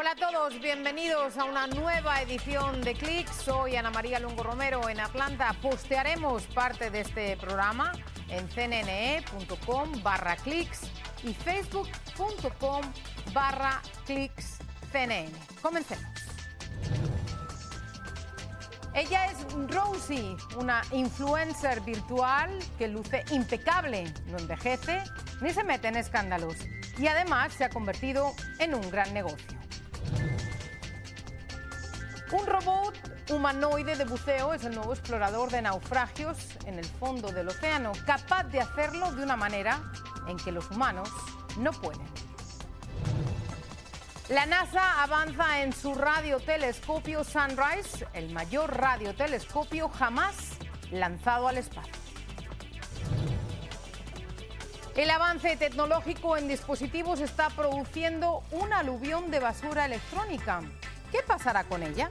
Hola a todos, bienvenidos a una nueva edición de Click. Soy Ana María Lungo Romero en Atlanta. Postearemos parte de este programa en cnne.com barra clicks y facebook.com barra clicks cnn. Comencemos. Ella es Rosie, una influencer virtual que luce impecable, no envejece ni se mete en escándalos y además se ha convertido en un gran negocio. Un robot humanoide de buceo es el nuevo explorador de naufragios en el fondo del océano, capaz de hacerlo de una manera en que los humanos no pueden. La NASA avanza en su radiotelescopio Sunrise, el mayor radiotelescopio jamás lanzado al espacio. El avance tecnológico en dispositivos está produciendo un aluvión de basura electrónica. ¿Qué pasará con ella?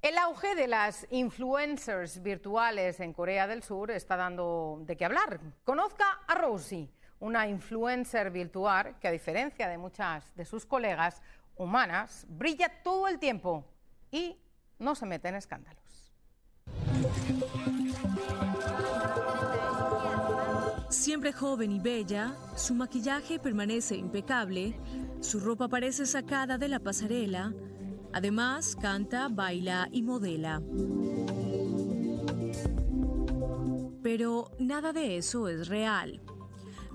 El auge de las influencers virtuales en Corea del Sur está dando de qué hablar. Conozca a Rosie, una influencer virtual que a diferencia de muchas de sus colegas humanas, brilla todo el tiempo y no se mete en escándalos. Siempre joven y bella, su maquillaje permanece impecable, su ropa parece sacada de la pasarela, además canta, baila y modela. Pero nada de eso es real.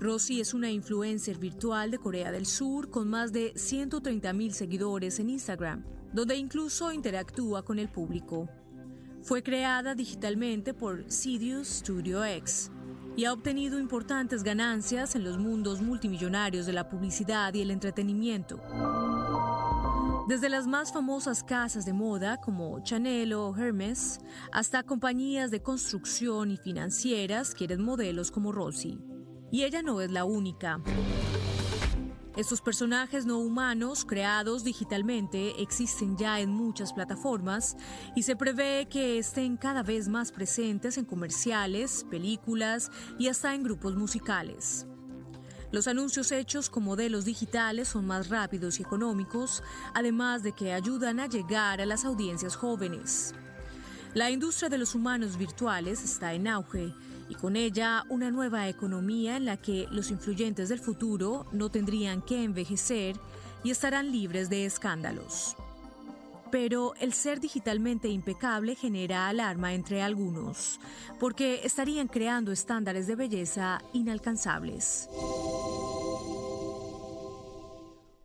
Rosy es una influencer virtual de Corea del Sur con más de 130 mil seguidores en Instagram, donde incluso interactúa con el público. Fue creada digitalmente por Sidious Studio X y ha obtenido importantes ganancias en los mundos multimillonarios de la publicidad y el entretenimiento. Desde las más famosas casas de moda como Chanel o Hermes, hasta compañías de construcción y financieras quieren modelos como Rosy. Y ella no es la única. Estos personajes no humanos creados digitalmente existen ya en muchas plataformas y se prevé que estén cada vez más presentes en comerciales, películas y hasta en grupos musicales. Los anuncios hechos con modelos digitales son más rápidos y económicos, además de que ayudan a llegar a las audiencias jóvenes. La industria de los humanos virtuales está en auge y con ella una nueva economía en la que los influyentes del futuro no tendrían que envejecer y estarán libres de escándalos. Pero el ser digitalmente impecable genera alarma entre algunos, porque estarían creando estándares de belleza inalcanzables.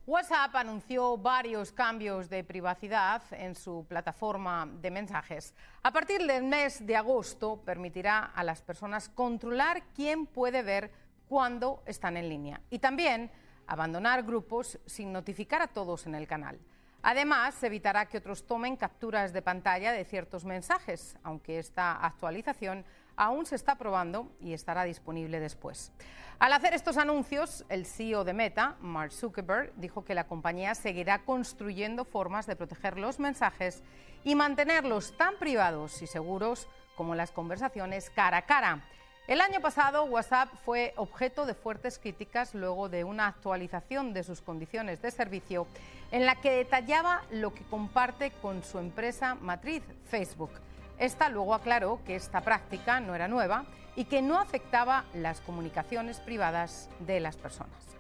WhatsApp anunció varios cambios de privacidad en su plataforma de mensajes. A partir del mes de agosto permitirá a las personas controlar quién puede ver cuándo están en línea y también abandonar grupos sin notificar a todos en el canal. Además, se evitará que otros tomen capturas de pantalla de ciertos mensajes, aunque esta actualización aún se está probando y estará disponible después. Al hacer estos anuncios, el CEO de Meta, Mark Zuckerberg, dijo que la compañía seguirá construyendo formas de proteger los mensajes y mantenerlos tan privados y seguros como las conversaciones cara a cara. El año pasado, WhatsApp fue objeto de fuertes críticas luego de una actualización de sus condiciones de servicio en la que detallaba lo que comparte con su empresa matriz, Facebook. Esta luego aclaró que esta práctica no era nueva y que no afectaba las comunicaciones privadas de las personas.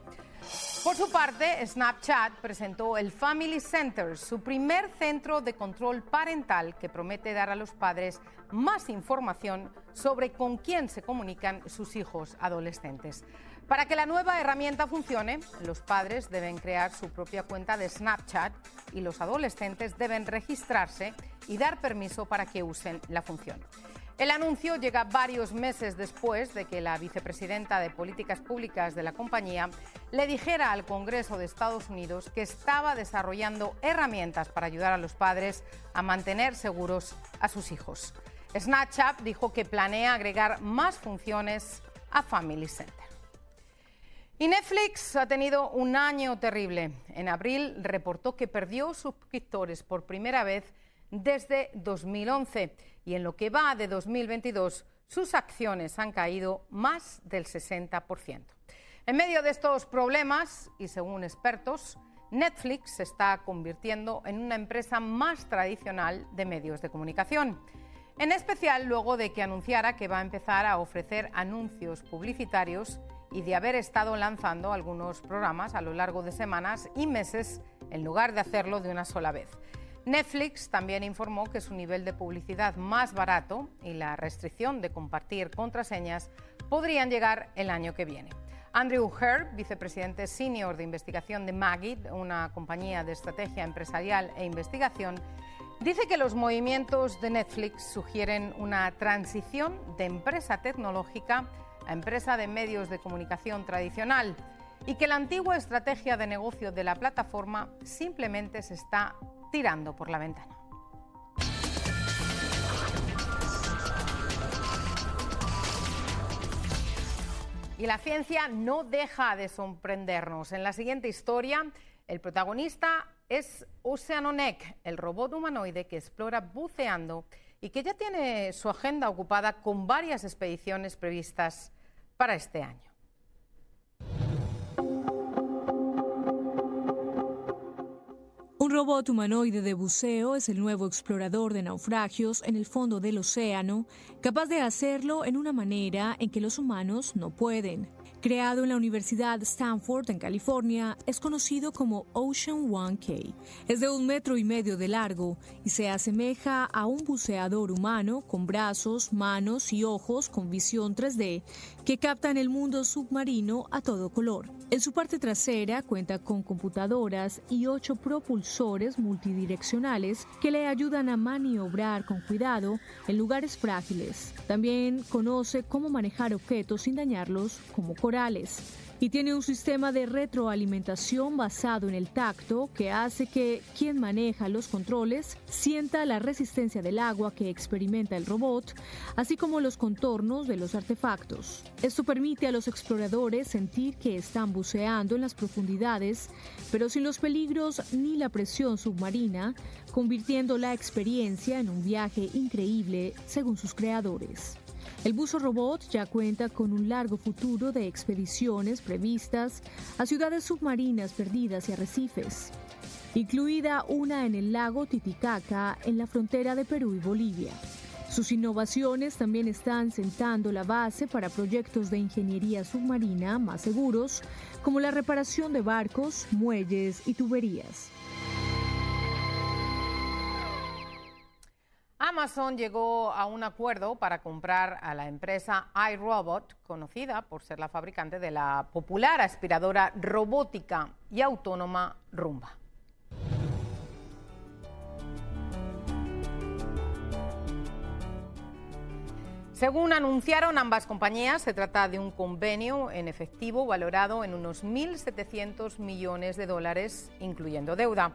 Por su parte, Snapchat presentó el Family Center, su primer centro de control parental que promete dar a los padres más información sobre con quién se comunican sus hijos adolescentes. Para que la nueva herramienta funcione, los padres deben crear su propia cuenta de Snapchat y los adolescentes deben registrarse y dar permiso para que usen la función. El anuncio llega varios meses después de que la vicepresidenta de Políticas Públicas de la compañía le dijera al Congreso de Estados Unidos que estaba desarrollando herramientas para ayudar a los padres a mantener seguros a sus hijos. Snapchat dijo que planea agregar más funciones a Family Center. Y Netflix ha tenido un año terrible. En abril reportó que perdió suscriptores por primera vez desde 2011 y en lo que va de 2022 sus acciones han caído más del 60%. En medio de estos problemas, y según expertos, Netflix se está convirtiendo en una empresa más tradicional de medios de comunicación. En especial luego de que anunciara que va a empezar a ofrecer anuncios publicitarios y de haber estado lanzando algunos programas a lo largo de semanas y meses en lugar de hacerlo de una sola vez. Netflix también informó que su nivel de publicidad más barato y la restricción de compartir contraseñas podrían llegar el año que viene. Andrew Herb, vicepresidente senior de investigación de Magid, una compañía de estrategia empresarial e investigación, dice que los movimientos de Netflix sugieren una transición de empresa tecnológica a empresa de medios de comunicación tradicional y que la antigua estrategia de negocio de la plataforma simplemente se está tirando por la ventana. Y la ciencia no deja de sorprendernos. En la siguiente historia, el protagonista es Oceanoneck, el robot humanoide que explora buceando y que ya tiene su agenda ocupada con varias expediciones previstas para este año. Un robot humanoide de buceo es el nuevo explorador de naufragios en el fondo del océano, capaz de hacerlo en una manera en que los humanos no pueden. Creado en la Universidad Stanford en California, es conocido como Ocean 1K. Es de un metro y medio de largo y se asemeja a un buceador humano con brazos, manos y ojos con visión 3D que captan el mundo submarino a todo color. En su parte trasera cuenta con computadoras y ocho propulsores multidireccionales que le ayudan a maniobrar con cuidado en lugares frágiles. También conoce cómo manejar objetos sin dañarlos, como y tiene un sistema de retroalimentación basado en el tacto que hace que quien maneja los controles sienta la resistencia del agua que experimenta el robot, así como los contornos de los artefactos. Esto permite a los exploradores sentir que están buceando en las profundidades, pero sin los peligros ni la presión submarina, convirtiendo la experiencia en un viaje increíble según sus creadores. El buzo robot ya cuenta con un largo futuro de expediciones previstas a ciudades submarinas perdidas y arrecifes, incluida una en el lago Titicaca en la frontera de Perú y Bolivia. Sus innovaciones también están sentando la base para proyectos de ingeniería submarina más seguros, como la reparación de barcos, muelles y tuberías. Amazon llegó a un acuerdo para comprar a la empresa iRobot, conocida por ser la fabricante de la popular aspiradora robótica y autónoma Rumba. Según anunciaron ambas compañías, se trata de un convenio en efectivo valorado en unos 1.700 millones de dólares, incluyendo deuda.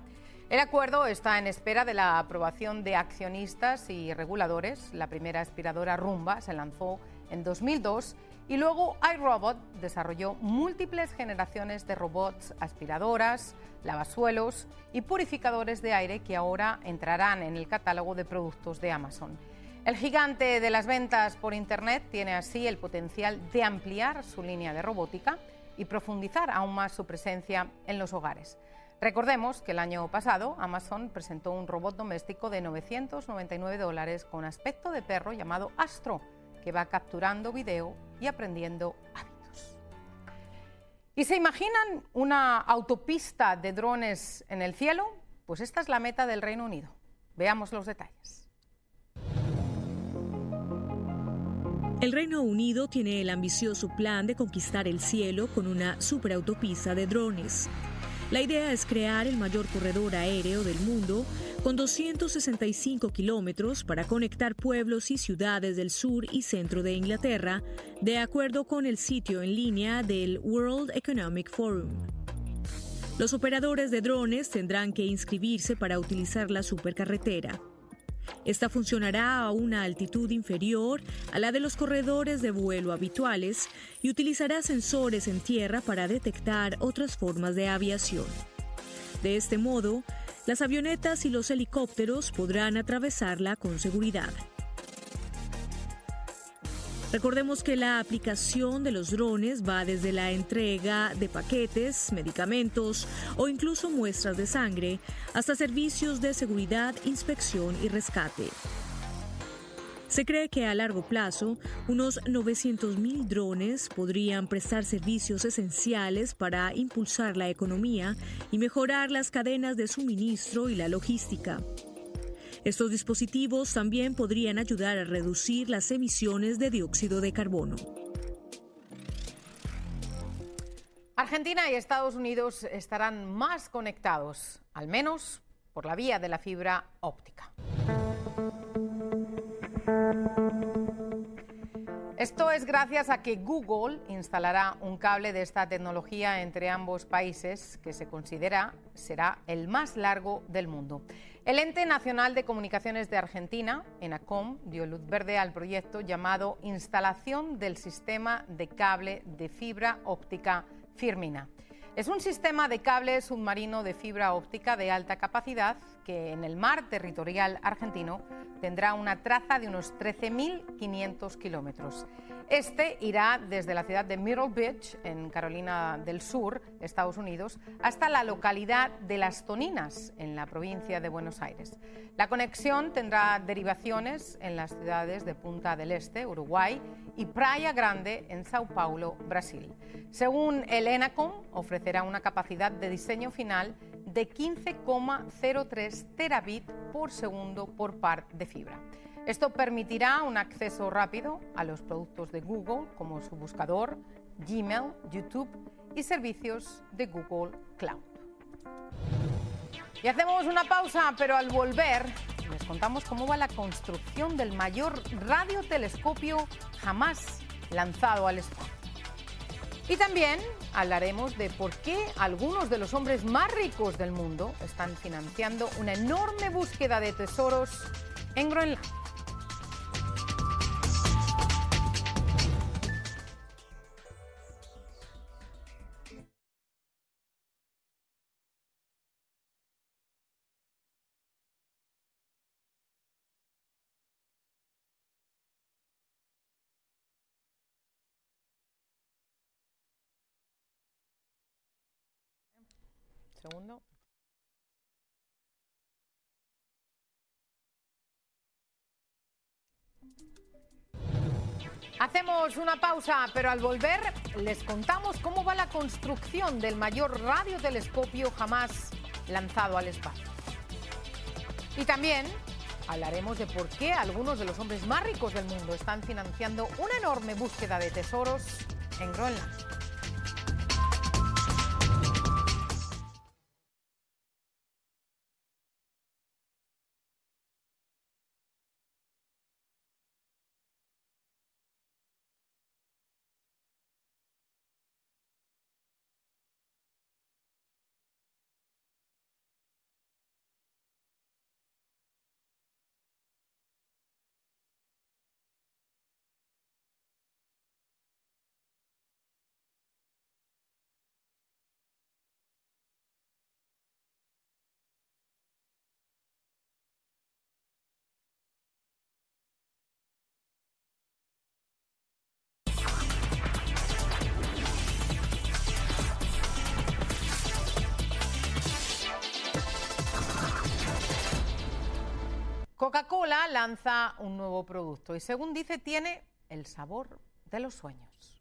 El acuerdo está en espera de la aprobación de accionistas y reguladores. La primera aspiradora Rumba se lanzó en 2002 y luego iRobot desarrolló múltiples generaciones de robots aspiradoras, lavasuelos y purificadores de aire que ahora entrarán en el catálogo de productos de Amazon. El gigante de las ventas por Internet tiene así el potencial de ampliar su línea de robótica y profundizar aún más su presencia en los hogares. Recordemos que el año pasado Amazon presentó un robot doméstico de 999 dólares con aspecto de perro llamado Astro, que va capturando video y aprendiendo hábitos. ¿Y se imaginan una autopista de drones en el cielo? Pues esta es la meta del Reino Unido. Veamos los detalles. El Reino Unido tiene el ambicioso plan de conquistar el cielo con una superautopista de drones. La idea es crear el mayor corredor aéreo del mundo con 265 kilómetros para conectar pueblos y ciudades del sur y centro de Inglaterra, de acuerdo con el sitio en línea del World Economic Forum. Los operadores de drones tendrán que inscribirse para utilizar la supercarretera. Esta funcionará a una altitud inferior a la de los corredores de vuelo habituales y utilizará sensores en tierra para detectar otras formas de aviación. De este modo, las avionetas y los helicópteros podrán atravesarla con seguridad. Recordemos que la aplicación de los drones va desde la entrega de paquetes, medicamentos o incluso muestras de sangre hasta servicios de seguridad, inspección y rescate. Se cree que a largo plazo, unos 900.000 drones podrían prestar servicios esenciales para impulsar la economía y mejorar las cadenas de suministro y la logística. Estos dispositivos también podrían ayudar a reducir las emisiones de dióxido de carbono. Argentina y Estados Unidos estarán más conectados, al menos por la vía de la fibra óptica. Esto es gracias a que Google instalará un cable de esta tecnología entre ambos países que se considera será el más largo del mundo. El Ente Nacional de Comunicaciones de Argentina, ENACOM, dio luz verde al proyecto llamado Instalación del Sistema de Cable de Fibra Óptica Firmina. Es un sistema de cable submarino de fibra óptica de alta capacidad que en el mar territorial argentino tendrá una traza de unos 13.500 kilómetros. Este irá desde la ciudad de Myrtle Beach, en Carolina del Sur, Estados Unidos, hasta la localidad de Las Toninas, en la provincia de Buenos Aires. La conexión tendrá derivaciones en las ciudades de Punta del Este, Uruguay, y Praia Grande, en Sao Paulo, Brasil. Según el ENACOM, ofrecerá una capacidad de diseño final de 15,03 terabit por segundo por par de fibra. Esto permitirá un acceso rápido a los productos de Google como su buscador, Gmail, YouTube y servicios de Google Cloud. Y hacemos una pausa, pero al volver les contamos cómo va la construcción del mayor radiotelescopio jamás lanzado al espacio. Y también hablaremos de por qué algunos de los hombres más ricos del mundo están financiando una enorme búsqueda de tesoros en Groenlandia. Hacemos una pausa, pero al volver les contamos cómo va la construcción del mayor radiotelescopio jamás lanzado al espacio. Y también hablaremos de por qué algunos de los hombres más ricos del mundo están financiando una enorme búsqueda de tesoros en Groenlandia. Coca-Cola lanza un nuevo producto y según dice tiene el sabor de los sueños.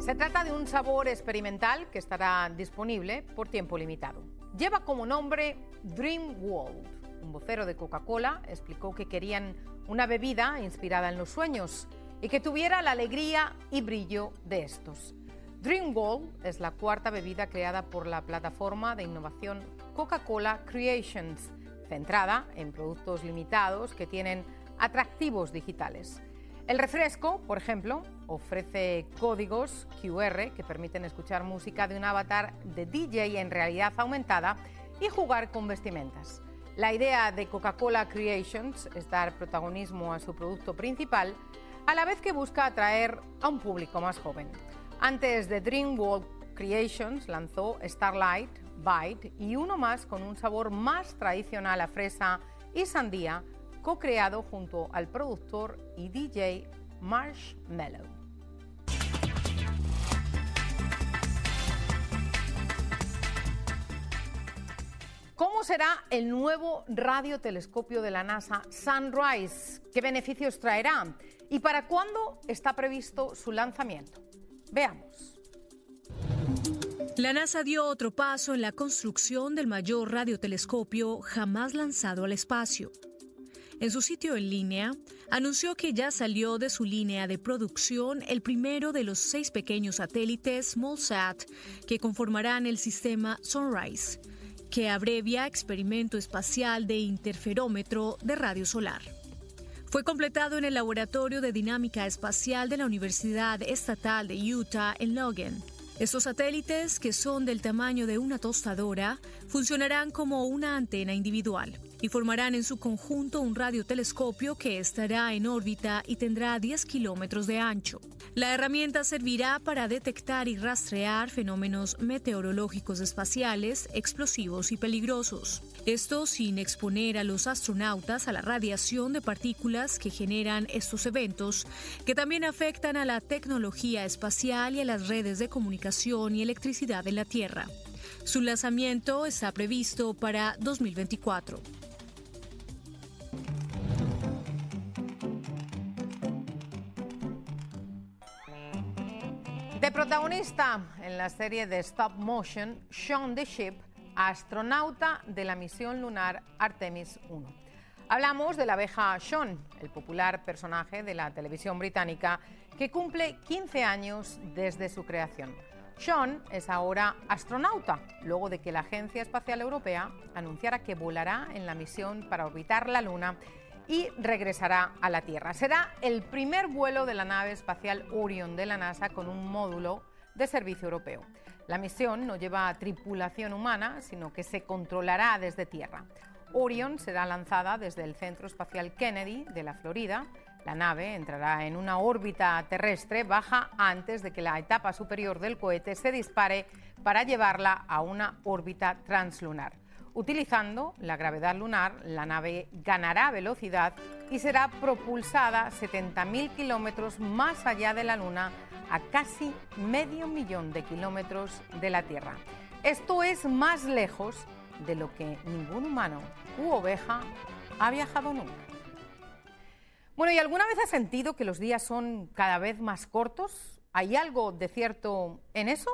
Se trata de un sabor experimental que estará disponible por tiempo limitado. Lleva como nombre Dream World. Un vocero de Coca-Cola explicó que querían una bebida inspirada en los sueños y que tuviera la alegría y brillo de estos. Dream World es la cuarta bebida creada por la plataforma de innovación Coca-Cola Creations, centrada en productos limitados que tienen atractivos digitales. El refresco, por ejemplo, ofrece códigos QR que permiten escuchar música de un avatar de DJ en realidad aumentada y jugar con vestimentas. La idea de Coca-Cola Creations es dar protagonismo a su producto principal, a la vez que busca atraer a un público más joven. Antes de Dream World Creations lanzó Starlight, Bite y uno más con un sabor más tradicional a fresa y sandía, co-creado junto al productor y DJ Marshmallow. ¿Cómo será el nuevo radiotelescopio de la NASA Sunrise? ¿Qué beneficios traerá? ¿Y para cuándo está previsto su lanzamiento? Veamos. La NASA dio otro paso en la construcción del mayor radiotelescopio jamás lanzado al espacio. En su sitio en línea, anunció que ya salió de su línea de producción el primero de los seis pequeños satélites SmallSat que conformarán el sistema Sunrise, que abrevia Experimento Espacial de Interferómetro de Radio Solar. Fue completado en el Laboratorio de Dinámica Espacial de la Universidad Estatal de Utah en Logan. Estos satélites, que son del tamaño de una tostadora, funcionarán como una antena individual y formarán en su conjunto un radiotelescopio que estará en órbita y tendrá 10 kilómetros de ancho. La herramienta servirá para detectar y rastrear fenómenos meteorológicos espaciales, explosivos y peligrosos. Esto sin exponer a los astronautas a la radiación de partículas que generan estos eventos, que también afectan a la tecnología espacial y a las redes de comunicación y electricidad en la Tierra. Su lanzamiento está previsto para 2024. De protagonista en la serie de stop motion, Sean the Ship, astronauta de la misión lunar Artemis 1. Hablamos de la abeja Sean, el popular personaje de la televisión británica que cumple 15 años desde su creación. Sean es ahora astronauta, luego de que la Agencia Espacial Europea anunciara que volará en la misión para orbitar la Luna y regresará a la Tierra. Será el primer vuelo de la nave espacial Orion de la NASA con un módulo de servicio europeo. La misión no lleva tripulación humana, sino que se controlará desde Tierra. Orion será lanzada desde el Centro Espacial Kennedy de la Florida. La nave entrará en una órbita terrestre baja antes de que la etapa superior del cohete se dispare para llevarla a una órbita translunar. Utilizando la gravedad lunar, la nave ganará velocidad y será propulsada 70.000 kilómetros más allá de la Luna, a casi medio millón de kilómetros de la Tierra. Esto es más lejos de lo que ningún humano u oveja ha viajado nunca. Bueno, ¿y alguna vez has sentido que los días son cada vez más cortos? ¿Hay algo de cierto en eso?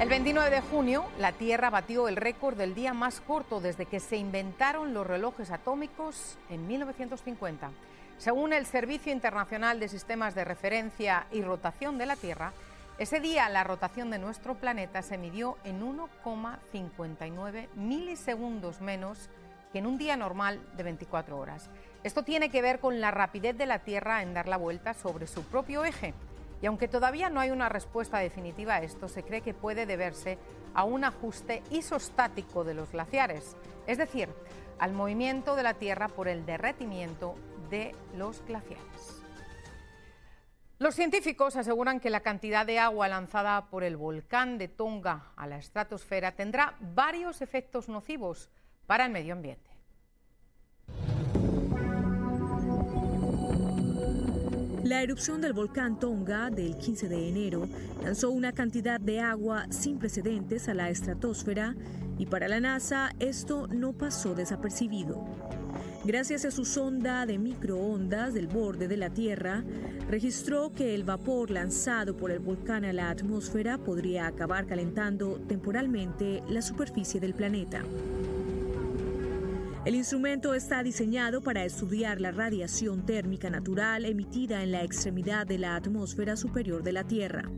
El 29 de junio, la Tierra batió el récord del día más corto desde que se inventaron los relojes atómicos en 1950. Según el Servicio Internacional de Sistemas de Referencia y Rotación de la Tierra, ese día la rotación de nuestro planeta se midió en 1,59 milisegundos menos que en un día normal de 24 horas. Esto tiene que ver con la rapidez de la Tierra en dar la vuelta sobre su propio eje. Y aunque todavía no hay una respuesta definitiva a esto, se cree que puede deberse a un ajuste isostático de los glaciares, es decir, al movimiento de la Tierra por el derretimiento de los glaciares. Los científicos aseguran que la cantidad de agua lanzada por el volcán de Tonga a la estratosfera tendrá varios efectos nocivos para el medio ambiente. La erupción del volcán Tonga del 15 de enero lanzó una cantidad de agua sin precedentes a la estratosfera y para la NASA esto no pasó desapercibido. Gracias a su sonda de microondas del borde de la Tierra, registró que el vapor lanzado por el volcán a la atmósfera podría acabar calentando temporalmente la superficie del planeta. El instrumento está diseñado para estudiar la radiación térmica natural emitida en la extremidad de la atmósfera superior de la Tierra.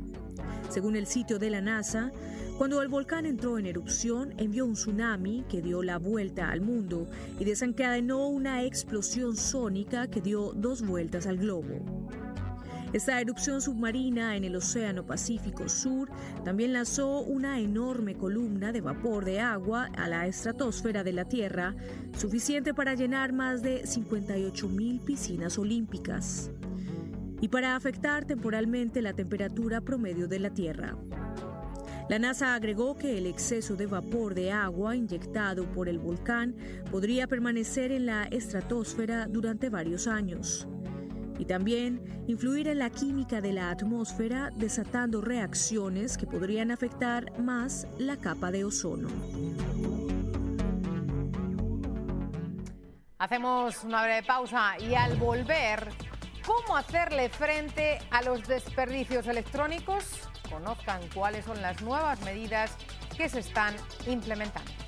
Según el sitio de la NASA, cuando el volcán entró en erupción, envió un tsunami que dio la vuelta al mundo y desencadenó una explosión sónica que dio dos vueltas al globo. Esta erupción submarina en el Océano Pacífico Sur también lanzó una enorme columna de vapor de agua a la estratosfera de la Tierra, suficiente para llenar más de 58 mil piscinas olímpicas. y para afectar temporalmente la temperatura promedio de la Tierra. La NASA agregó que el exceso de vapor de agua inyectado por el volcán podría permanecer en la estratosfera durante varios años y también influir en la química de la atmósfera desatando reacciones que podrían afectar más la capa de ozono. Hacemos una breve pausa y al volver, ¿cómo hacerle frente a los desperdicios electrónicos? Conozcan cuáles son las nuevas medidas que se están implementando.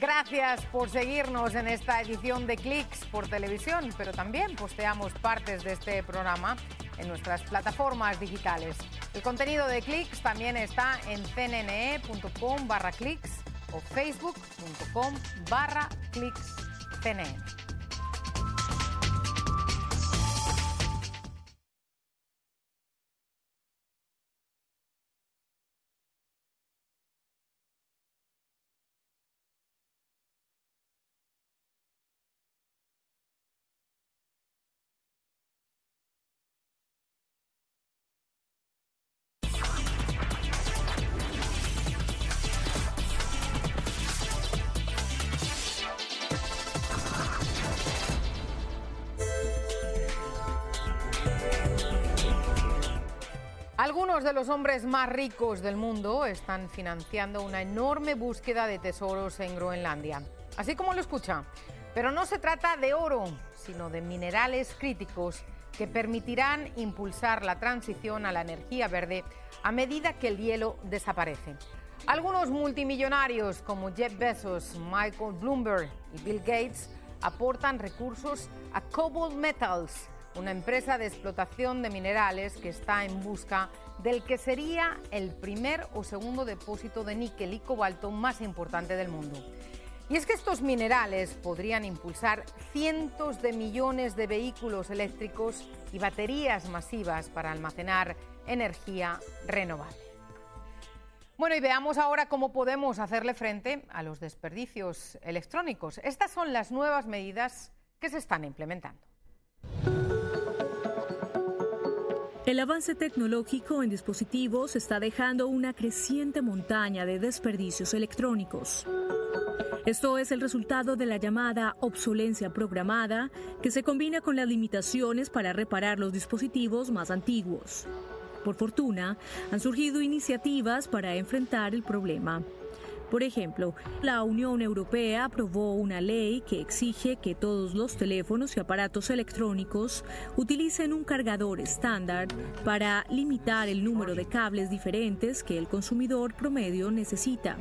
Gracias por seguirnos en esta edición de Clicks por televisión, pero también posteamos partes de este programa en nuestras plataformas digitales. El contenido de Clicks también está en cnne.com barra clicks o facebook.com barra clicks. Algunos de los hombres más ricos del mundo están financiando una enorme búsqueda de tesoros en Groenlandia. Así como lo escucha. Pero no se trata de oro, sino de minerales críticos que permitirán impulsar la transición a la energía verde a medida que el hielo desaparece. Algunos multimillonarios como Jeff Bezos, Michael Bloomberg y Bill Gates aportan recursos a Cobalt Metals, una empresa de explotación de minerales que está en busca del que sería el primer o segundo depósito de níquel y cobalto más importante del mundo. Y es que estos minerales podrían impulsar cientos de millones de vehículos eléctricos y baterías masivas para almacenar energía renovable. Bueno, y veamos ahora cómo podemos hacerle frente a los desperdicios electrónicos. Estas son las nuevas medidas que se están implementando. El avance tecnológico en dispositivos está dejando una creciente montaña de desperdicios electrónicos. Esto es el resultado de la llamada obsolencia programada, que se combina con las limitaciones para reparar los dispositivos más antiguos. Por fortuna, han surgido iniciativas para enfrentar el problema. Por ejemplo, la Unión Europea aprobó una ley que exige que todos los teléfonos y aparatos electrónicos utilicen un cargador estándar para limitar el número de cables diferentes que el consumidor promedio necesita.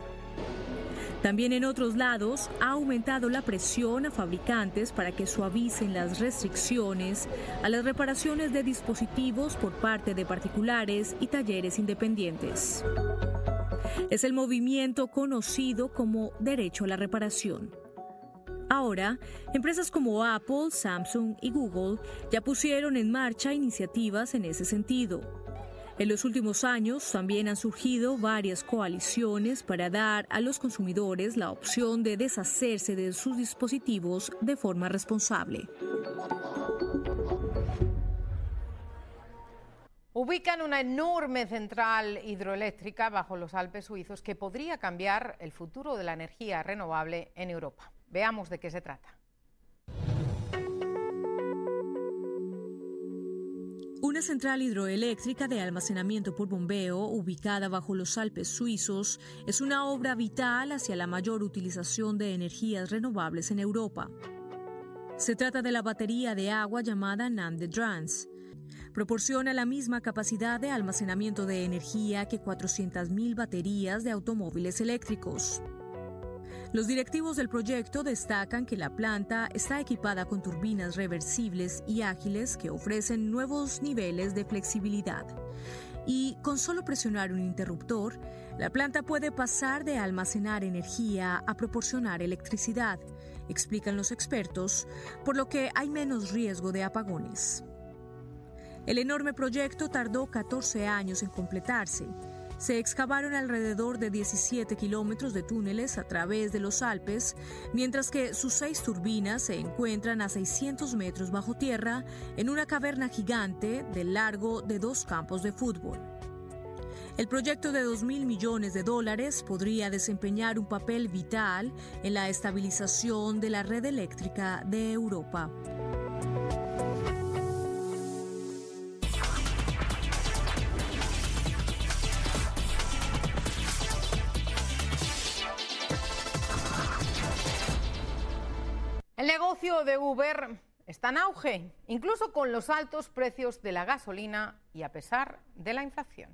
También en otros lados ha aumentado la presión a fabricantes para que suavicen las restricciones a las reparaciones de dispositivos por parte de particulares y talleres independientes. Es el movimiento conocido como derecho a la reparación. Ahora, empresas como Apple, Samsung y Google ya pusieron en marcha iniciativas en ese sentido. En los últimos años también han surgido varias coaliciones para dar a los consumidores la opción de deshacerse de sus dispositivos de forma responsable. Ubican una enorme central hidroeléctrica bajo los Alpes suizos que podría cambiar el futuro de la energía renovable en Europa. Veamos de qué se trata. Una central hidroeléctrica de almacenamiento por bombeo ubicada bajo los Alpes suizos es una obra vital hacia la mayor utilización de energías renovables en Europa. Se trata de la batería de agua llamada Nande Drans. Proporciona la misma capacidad de almacenamiento de energía que 400.000 baterías de automóviles eléctricos. Los directivos del proyecto destacan que la planta está equipada con turbinas reversibles y ágiles que ofrecen nuevos niveles de flexibilidad. Y con solo presionar un interruptor, la planta puede pasar de almacenar energía a proporcionar electricidad, explican los expertos, por lo que hay menos riesgo de apagones. El enorme proyecto tardó 14 años en completarse se excavaron alrededor de 17 kilómetros de túneles a través de los Alpes, mientras que sus seis turbinas se encuentran a 600 metros bajo tierra en una caverna gigante del largo de dos campos de fútbol. El proyecto de 2 mil millones de dólares podría desempeñar un papel vital en la estabilización de la red eléctrica de Europa. De Uber está en auge, incluso con los altos precios de la gasolina y a pesar de la inflación.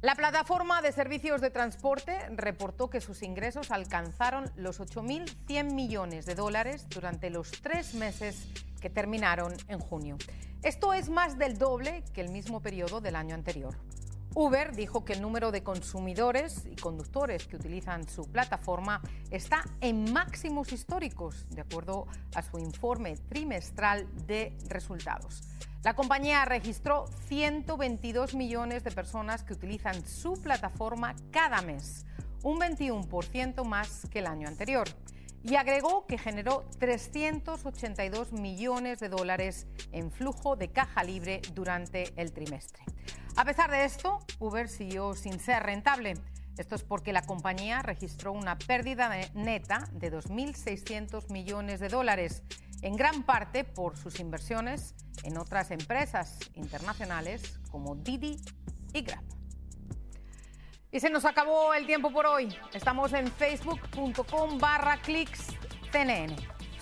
La plataforma de servicios de transporte reportó que sus ingresos alcanzaron los 8.100 millones de dólares durante los tres meses que terminaron en junio. Esto es más del doble que el mismo periodo del año anterior. Uber dijo que el número de consumidores y conductores que utilizan su plataforma está en máximos históricos, de acuerdo a su informe trimestral de resultados. La compañía registró 122 millones de personas que utilizan su plataforma cada mes, un 21% más que el año anterior y agregó que generó 382 millones de dólares en flujo de caja libre durante el trimestre. A pesar de esto, Uber siguió sin ser rentable. Esto es porque la compañía registró una pérdida neta de 2.600 millones de dólares, en gran parte por sus inversiones en otras empresas internacionales como Didi y Grab. Y se nos acabó el tiempo por hoy. Estamos en facebook.com barra clics.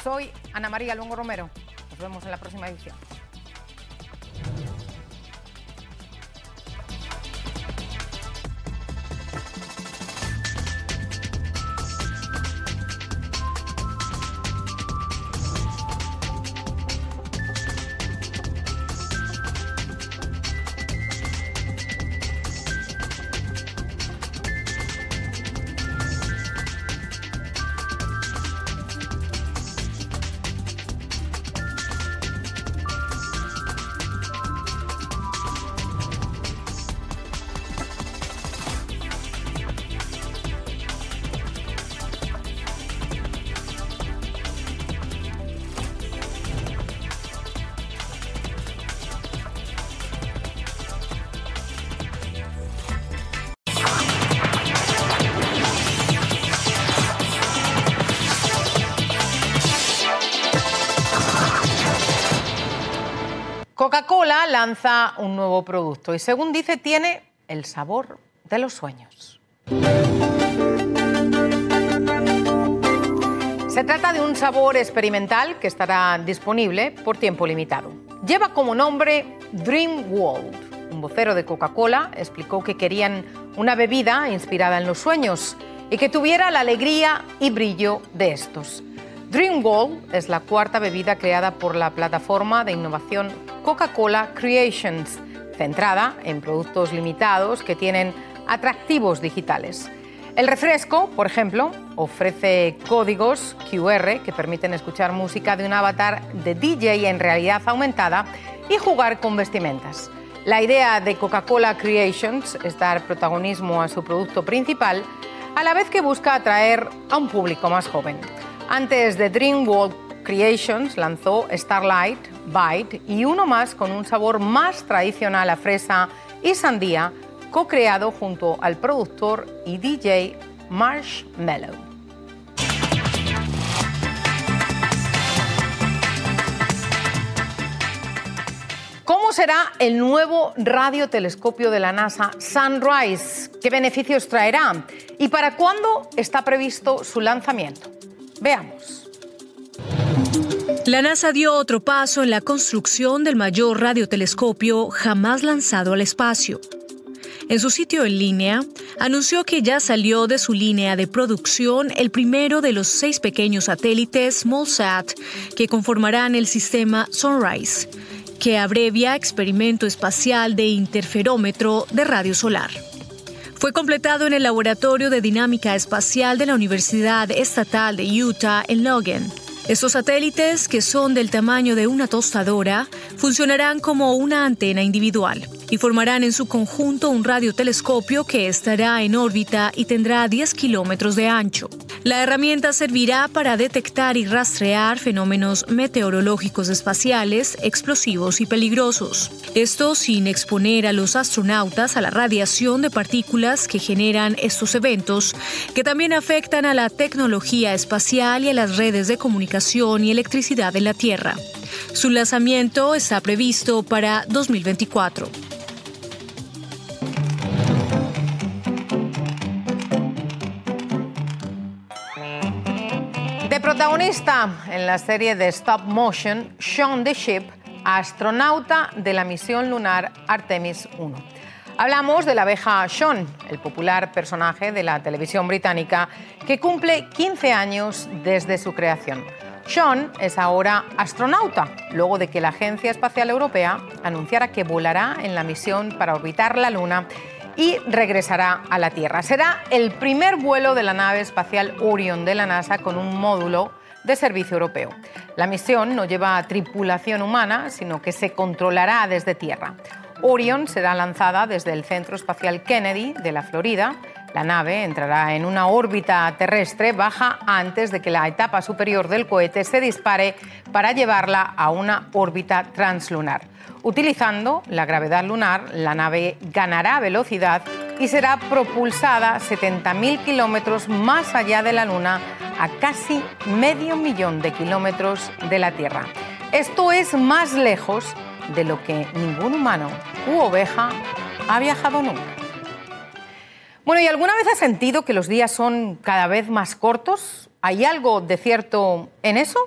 Soy Ana María Longo Romero. Nos vemos en la próxima edición. Coca-Cola lanza un nuevo producto y según dice tiene el sabor de los sueños. Se trata de un sabor experimental que estará disponible por tiempo limitado. Lleva como nombre Dream World. Un vocero de Coca-Cola explicó que querían una bebida inspirada en los sueños y que tuviera la alegría y brillo de estos. Dream World es la cuarta bebida creada por la plataforma de innovación Coca-Cola Creations, centrada en productos limitados que tienen atractivos digitales. El refresco, por ejemplo, ofrece códigos QR que permiten escuchar música de un avatar de DJ en realidad aumentada y jugar con vestimentas. La idea de Coca-Cola Creations es dar protagonismo a su producto principal, a la vez que busca atraer a un público más joven. Antes de Dream World Creations lanzó Starlight, Bite y uno más con un sabor más tradicional a fresa y sandía, co-creado junto al productor y DJ Marshmallow. ¿Cómo será el nuevo radiotelescopio de la NASA Sunrise? ¿Qué beneficios traerá? ¿Y para cuándo está previsto su lanzamiento? Veamos. La NASA dio otro paso en la construcción del mayor radiotelescopio jamás lanzado al espacio. En su sitio en línea, anunció que ya salió de su línea de producción el primero de los seis pequeños satélites SmallSat que conformarán el sistema Sunrise, que abrevia Experimento Espacial de Interferómetro de Radio Solar. Fue completado en el Laboratorio de Dinámica Espacial de la Universidad Estatal de Utah en Logan. Estos satélites, que son del tamaño de una tostadora, funcionarán como una antena individual y formarán en su conjunto un radiotelescopio que estará en órbita y tendrá 10 kilómetros de ancho. La herramienta servirá para detectar y rastrear fenómenos meteorológicos espaciales, explosivos y peligrosos. Esto sin exponer a los astronautas a la radiación de partículas que generan estos eventos, que también afectan a la tecnología espacial y a las redes de comunicación y electricidad en la Tierra. Su lanzamiento está previsto para 2024. De protagonista en la serie de stop motion, Sean the Ship, astronauta de la misión lunar Artemis 1. Hablamos de la abeja Sean, el popular personaje de la televisión británica que cumple 15 años desde su creación. Sean es ahora astronauta, luego de que la Agencia Espacial Europea anunciara que volará en la misión para orbitar la Luna y regresará a la Tierra. Será el primer vuelo de la nave espacial Orion de la NASA con un módulo de servicio europeo. La misión no lleva tripulación humana, sino que se controlará desde Tierra. Orion será lanzada desde el Centro Espacial Kennedy de la Florida. La nave entrará en una órbita terrestre baja antes de que la etapa superior del cohete se dispare para llevarla a una órbita translunar. Utilizando la gravedad lunar, la nave ganará velocidad y será propulsada 70.000 kilómetros más allá de la Luna a casi medio millón de kilómetros de la Tierra. Esto es más lejos de lo que ningún humano u oveja ha viajado nunca. Bueno, ¿y alguna vez has sentido que los días son cada vez más cortos? ¿Hay algo de cierto en eso?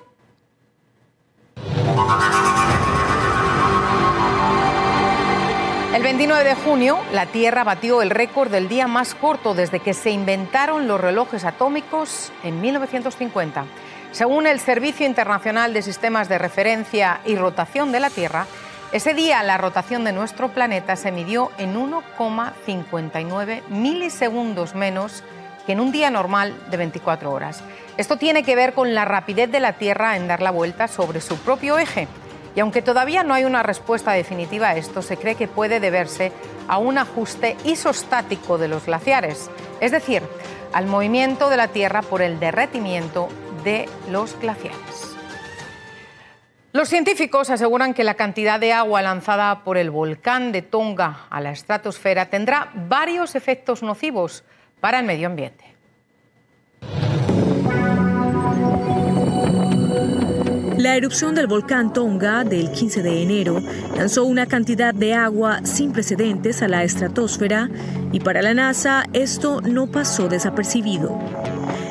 El 29 de junio, la Tierra batió el récord del día más corto desde que se inventaron los relojes atómicos en 1950. Según el Servicio Internacional de Sistemas de Referencia y Rotación de la Tierra, ese día la rotación de nuestro planeta se midió en 1,59 milisegundos menos que en un día normal de 24 horas. Esto tiene que ver con la rapidez de la Tierra en dar la vuelta sobre su propio eje. Y aunque todavía no hay una respuesta definitiva a esto, se cree que puede deberse a un ajuste isostático de los glaciares, es decir, al movimiento de la Tierra por el derretimiento de los glaciares. Los científicos aseguran que la cantidad de agua lanzada por el volcán de Tonga a la estratosfera tendrá varios efectos nocivos para el medio ambiente. La erupción del volcán Tonga del 15 de enero lanzó una cantidad de agua sin precedentes a la estratosfera y para la NASA esto no pasó desapercibido.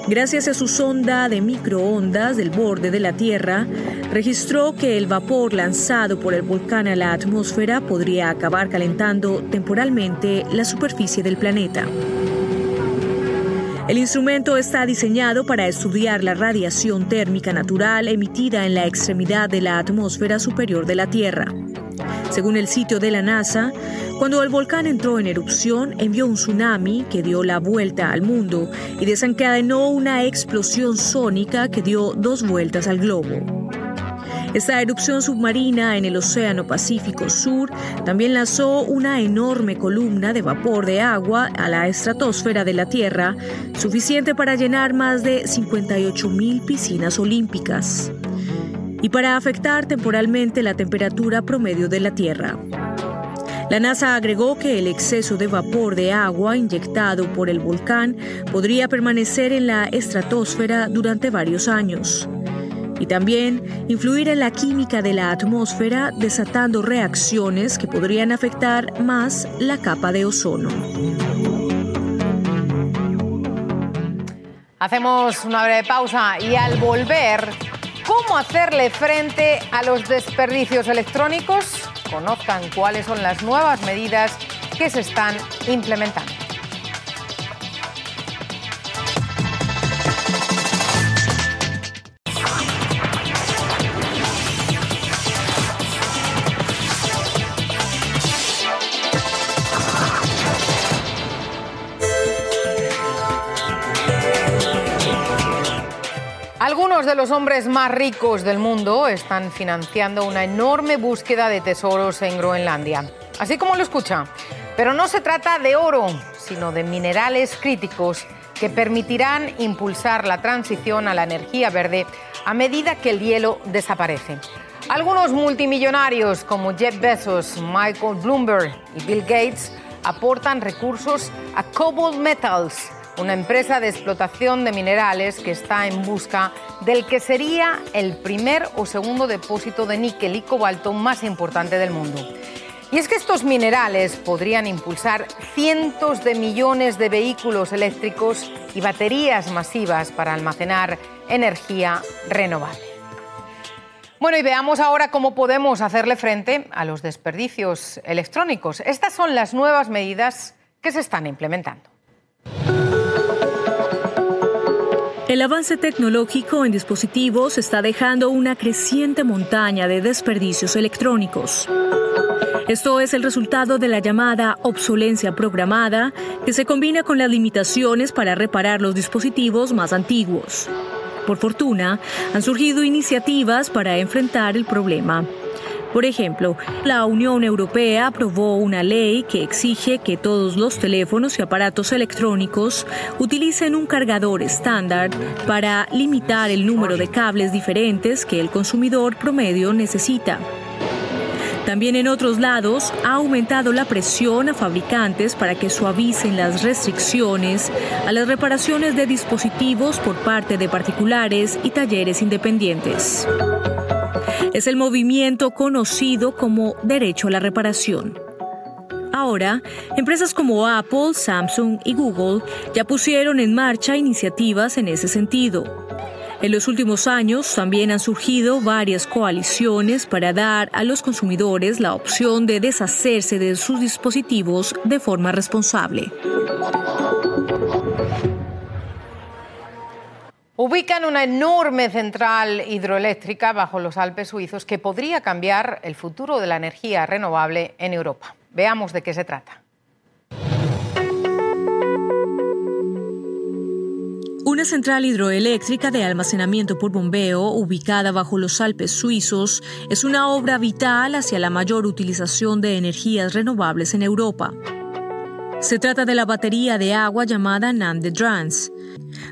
Gracias a su sonda de microondas del borde de la Tierra, registró que el vapor lanzado por el volcán a la atmósfera podría acabar calentando temporalmente la superficie del planeta. El instrumento está diseñado para estudiar la radiación térmica natural emitida en la extremidad de la atmósfera superior de la Tierra. Según el sitio de la NASA, cuando el volcán entró en erupción, envió un tsunami que dio la vuelta al mundo y desencadenó una explosión sónica que dio dos vueltas al globo. Esta erupción submarina en el Océano Pacífico Sur también lanzó una enorme columna de vapor de agua a la estratosfera de la Tierra, suficiente para llenar más de 58 mil piscinas olímpicas. Y para afectar temporalmente la temperatura promedio de la Tierra. La NASA agregó que el exceso de vapor de agua inyectado por el volcán podría permanecer en la estratosfera durante varios años y también influir en la química de la atmósfera desatando reacciones que podrían afectar más la capa de ozono. Hacemos una breve pausa y al volver, ¿cómo hacerle frente a los desperdicios electrónicos? Conozcan cuáles son las nuevas medidas que se están implementando. Algunos de los hombres más ricos del mundo están financiando una enorme búsqueda de tesoros en Groenlandia, así como lo escucha. Pero no se trata de oro, sino de minerales críticos que permitirán impulsar la transición a la energía verde a medida que el hielo desaparece. Algunos multimillonarios como Jeff Bezos, Michael Bloomberg y Bill Gates aportan recursos a Cobalt Metals, una empresa de explotación de minerales que está en busca del que sería el primer o segundo depósito de níquel y cobalto más importante del mundo. Y es que estos minerales podrían impulsar cientos de millones de vehículos eléctricos y baterías masivas para almacenar energía renovable. Bueno, y veamos ahora cómo podemos hacerle frente a los desperdicios electrónicos. Estas son las nuevas medidas que se están implementando. El avance tecnológico en dispositivos está dejando una creciente montaña de desperdicios electrónicos. Esto es el resultado de la llamada obsolencia programada, que se combina con las limitaciones para reparar los dispositivos más antiguos. Por fortuna, han surgido iniciativas para enfrentar el problema. Por ejemplo, la Unión Europea aprobó una ley que exige que todos los teléfonos y aparatos electrónicos utilicen un cargador estándar para limitar el número de cables diferentes que el consumidor promedio necesita. También en otros lados ha aumentado la presión a fabricantes para que suavicen las restricciones a las reparaciones de dispositivos por parte de particulares y talleres independientes. Es el movimiento conocido como derecho a la reparación. Ahora, empresas como Apple, Samsung y Google ya pusieron en marcha iniciativas en ese sentido. En los últimos años también han surgido varias coaliciones para dar a los consumidores la opción de deshacerse de sus dispositivos de forma responsable. Ubican una enorme central hidroeléctrica bajo los Alpes suizos que podría cambiar el futuro de la energía renovable en Europa. Veamos de qué se trata. Una central hidroeléctrica de almacenamiento por bombeo ubicada bajo los Alpes suizos es una obra vital hacia la mayor utilización de energías renovables en Europa. Se trata de la batería de agua llamada Nande Drans.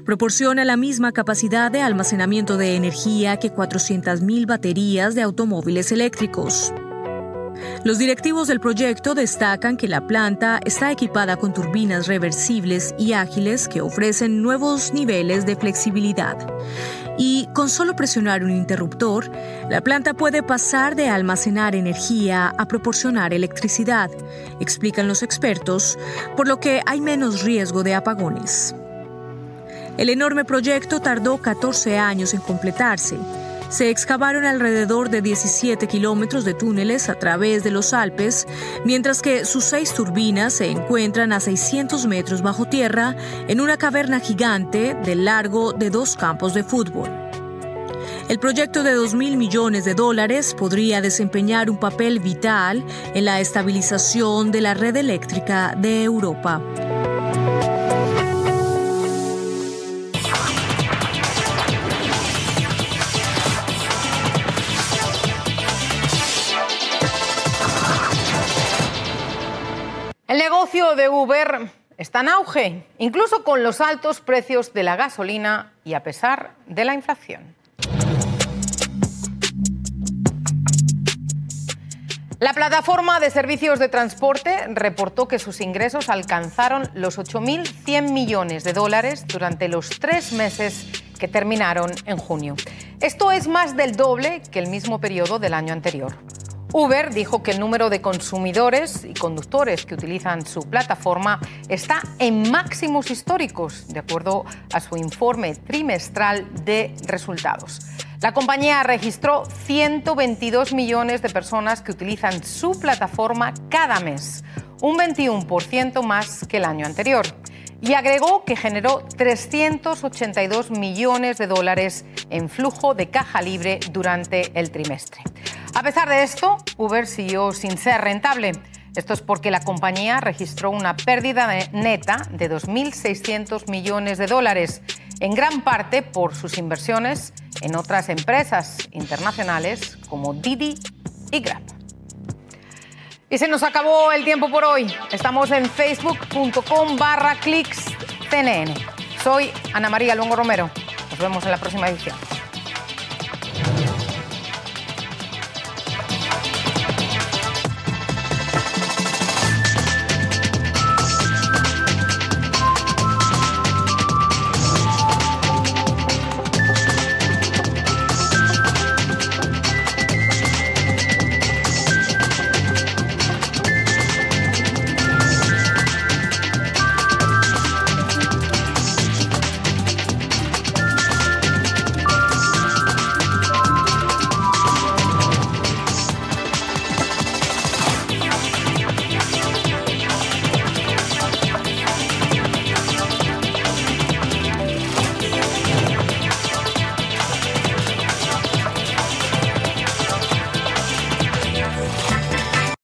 Proporciona la misma capacidad de almacenamiento de energía que 400.000 baterías de automóviles eléctricos. Los directivos del proyecto destacan que la planta está equipada con turbinas reversibles y ágiles que ofrecen nuevos niveles de flexibilidad. Y con solo presionar un interruptor, la planta puede pasar de almacenar energía a proporcionar electricidad, explican los expertos, por lo que hay menos riesgo de apagones. El enorme proyecto tardó 14 años en completarse. Se excavaron alrededor de 17 kilómetros de túneles a través de los Alpes, mientras que sus seis turbinas se encuentran a 600 metros bajo tierra en una caverna gigante del largo de dos campos de fútbol. El proyecto de 2 mil millones de dólares podría desempeñar un papel vital en la estabilización de la red eléctrica de Europa. de Uber está en auge, incluso con los altos precios de la gasolina y a pesar de la inflación. La plataforma de servicios de transporte reportó que sus ingresos alcanzaron los 8.100 millones de dólares durante los tres meses que terminaron en junio. Esto es más del doble que el mismo periodo del año anterior. Uber dijo que el número de consumidores y conductores que utilizan su plataforma está en máximos históricos, de acuerdo a su informe trimestral de resultados. La compañía registró 122 millones de personas que utilizan su plataforma cada mes, un 21% más que el año anterior. Y agregó que generó 382 millones de dólares en flujo de caja libre durante el trimestre. A pesar de esto, Uber siguió sin ser rentable. Esto es porque la compañía registró una pérdida neta de 2.600 millones de dólares, en gran parte por sus inversiones en otras empresas internacionales como Didi y Grab. Y se nos acabó el tiempo por hoy. Estamos en facebook.com barra CNN. Soy Ana María Luengo Romero. Nos vemos en la próxima edición.